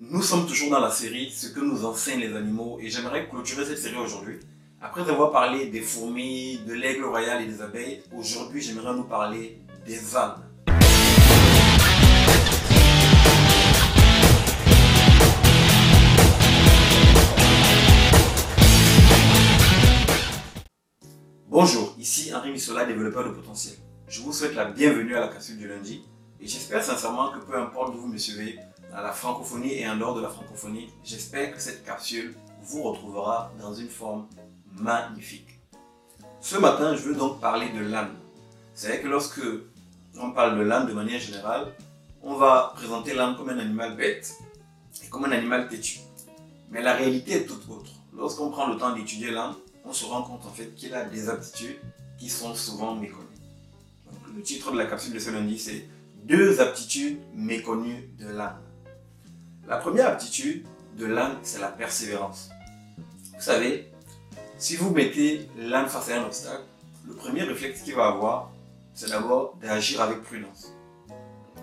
Nous sommes toujours dans la série Ce que nous enseignent les animaux et j'aimerais clôturer cette série aujourd'hui. Après avoir parlé des fourmis, de l'aigle royal et des abeilles, aujourd'hui j'aimerais nous parler des ânes. Bonjour, ici Henri Missola, développeur de potentiel. Je vous souhaite la bienvenue à la capsule du lundi et j'espère sincèrement que peu importe où vous me suivez, à la francophonie et en dehors de la francophonie, j'espère que cette capsule vous retrouvera dans une forme magnifique. Ce matin, je veux donc parler de l'âne. C'est vrai que lorsque on parle de l'âne de manière générale, on va présenter l'âne comme un animal bête et comme un animal têtu. Mais la réalité est tout autre. Lorsqu'on prend le temps d'étudier l'âne, on se rend compte en fait qu'il a des aptitudes qui sont souvent méconnues. le titre de la capsule de ce lundi, c'est Deux aptitudes méconnues de l'âne. La première aptitude de l'âne, c'est la persévérance. Vous savez, si vous mettez l'âne face à un obstacle, le premier réflexe qu'il va avoir, c'est d'abord d'agir avec prudence.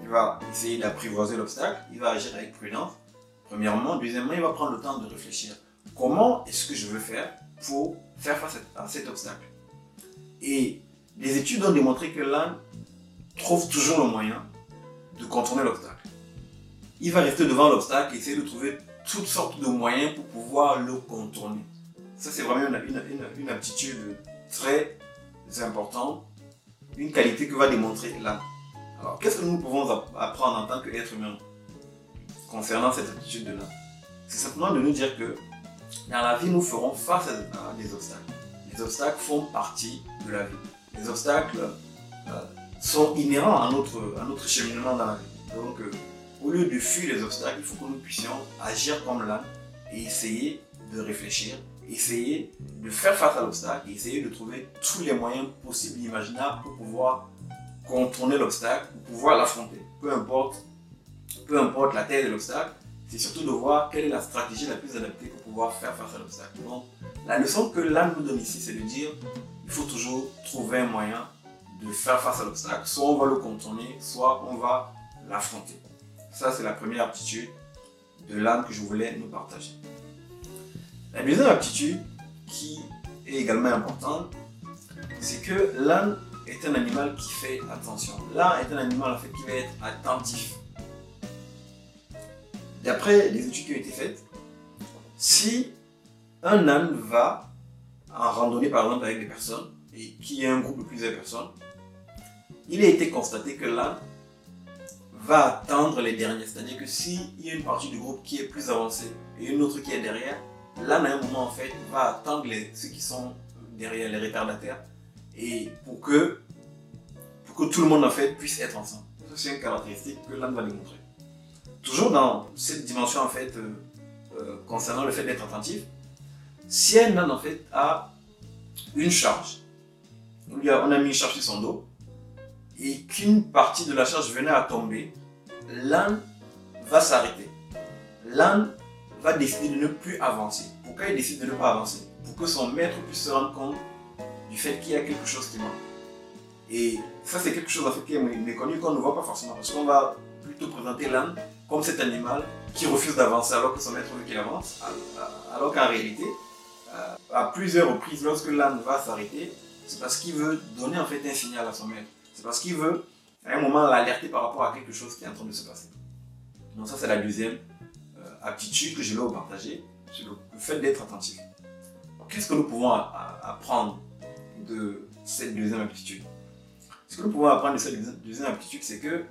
Il va essayer d'apprivoiser l'obstacle, il va agir avec prudence. Premièrement, deuxièmement, il va prendre le temps de réfléchir. Comment est-ce que je veux faire pour faire face à cet obstacle? Et les études ont démontré que l'âne trouve toujours le moyen de contourner l'obstacle il va rester devant l'obstacle et essayer de trouver toutes sortes de moyens pour pouvoir le contourner. Ça, c'est vraiment une, aptitude très importante, une qualité que va démontrer l'âme. Alors, qu'est-ce que nous pouvons apprendre en tant qu'être humain concernant cette aptitude de l'âme C'est simplement de nous dire que dans la vie, nous ferons face à des obstacles. Les obstacles font partie de la vie. Les obstacles euh, sont inhérents à notre, à notre cheminement dans la vie. Donc, euh, au lieu de fuir les obstacles, il faut que nous puissions agir comme l'âme et essayer de réfléchir, essayer de faire face à l'obstacle essayer de trouver tous les moyens possibles et imaginables pour pouvoir contourner l'obstacle, pour pouvoir l'affronter. Peu importe, peu importe la taille de l'obstacle, c'est surtout de voir quelle est la stratégie la plus adaptée pour pouvoir faire face à l'obstacle. Donc, la leçon que l'âme nous donne ici, c'est de dire il faut toujours trouver un moyen de faire face à l'obstacle. Soit on va le contourner, soit on va l'affronter. Ça, c'est la première aptitude de l'âme que je voulais nous partager. La deuxième aptitude, qui est également importante, c'est que l'âne est un animal qui fait attention. L'âne est un animal en fait, qui va être attentif. D'après les études qui ont été faites, si un âne va en randonnée par exemple avec des personnes et qu'il y a un groupe de plusieurs personnes, il a été constaté que l'âne va attendre les derniers. C'est-à-dire que s'il y a une partie du groupe qui est plus avancée et une autre qui est derrière, là, à un moment, en fait, va attendre les, ceux qui sont derrière, les retardataires, et pour que, pour que tout le monde, en fait, puisse être ensemble. c'est une caractéristique que l'âme va démontrer. Toujours dans cette dimension, en fait, euh, euh, concernant le fait d'être attentif, si un âne, en fait, a une charge, on a mis une charge sur son dos, et qu'une partie de la charge venait à tomber, l'âne va s'arrêter. L'âne va décider de ne plus avancer. Pourquoi il décide de ne pas avancer? Pour que son maître puisse se rendre compte du fait qu'il y a quelque chose qui manque. Et ça, c'est quelque chose qui est méconnu qu'on ne voit pas forcément. Parce qu'on va plutôt présenter l'âne comme cet animal qui refuse d'avancer alors que son maître veut qu'il avance. Alors qu'en réalité, euh, à plusieurs reprises, lorsque l'âne va s'arrêter, c'est parce qu'il veut donner en fait un signal à son maître. C'est parce qu'il veut, à un moment, l'alerter par rapport à quelque chose qui est en train de se passer. Donc ça, c'est la deuxième euh, aptitude que je vais vous partager, c'est le, fait d'être attentif. Qu'est-ce que nous pouvons apprendre de cette deuxième aptitude? Ce que nous pouvons apprendre de cette deuxième aptitude, c'est que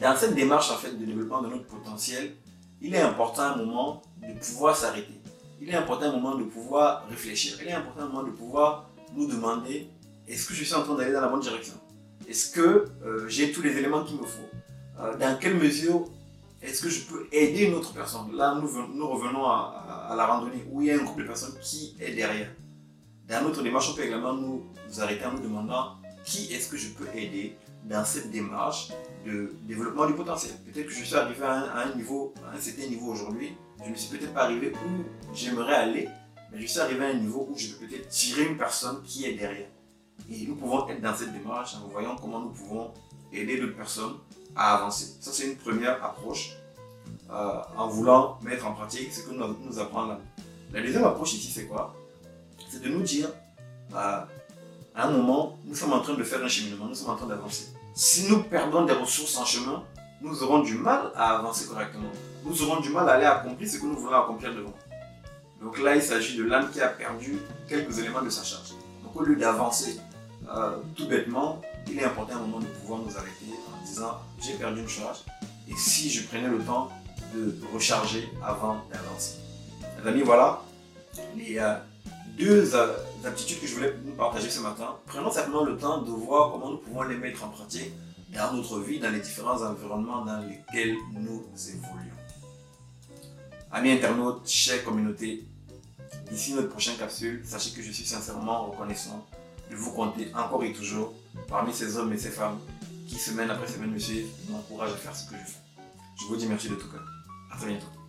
dans cette démarche en fait, de développement de notre potentiel, il est important à un moment de pouvoir s'arrêter. Il est important à un moment de pouvoir réfléchir. Il est important à un moment de pouvoir nous demander est-ce que je suis en train d'aller dans la bonne direction? Est-ce que euh, j'ai tous les éléments qu'il me faut? Euh, Dans quelle mesure est-ce que je peux aider une autre personne? Là, nous, nous revenons à, la randonnée où il y a un groupe de personnes qui est derrière. Dans notre démarche, on peut également nous, arrêter en nous demandant qui est-ce que je peux aider dans cette démarche de développement du potentiel. Peut-être que je suis arrivé à un, niveau, à un certain niveau aujourd'hui, je ne suis peut-être pas arrivé où j'aimerais aller, mais je suis arrivé à un niveau où je peux peut-être tirer une personne qui est derrière. Et nous pouvons être dans cette démarche en voyant comment nous pouvons aider d'autres personnes à avancer. Ça, c'est une première approche euh, en voulant mettre en pratique ce que nous, nous apprend là. La deuxième approche ici, c'est quoi? C'est de nous dire, euh, à un moment, nous sommes en train de faire un cheminement, nous sommes en train d'avancer. Si nous perdons des ressources en chemin, nous aurons du mal à avancer correctement. Nous aurons du mal à aller accomplir ce que nous voulons accomplir devant. Donc là, il s'agit de l'âme qui a perdu quelques éléments de sa charge. Au lieu d'avancer euh, tout bêtement, il est important à un moment de pouvoir nous arrêter en disant j'ai perdu une charge et si je prenais le temps de recharger avant d'avancer. Les amis, voilà les deux euh, aptitudes que je voulais partager ce matin. Prenons simplement le temps de voir comment nous pouvons les mettre en pratique dans notre vie, dans les différents environnements dans lesquels nous évoluons. Amis internautes, chers communautés, d'ici notre prochaine capsule, sachez que je suis sincèrement reconnaissant de vous compter encore et toujours parmi ces hommes et ces femmes qui semaine après semaine me suivent et m'encouragent à faire ce que je fais. Je vous dis merci de tout cœur. À très bientôt.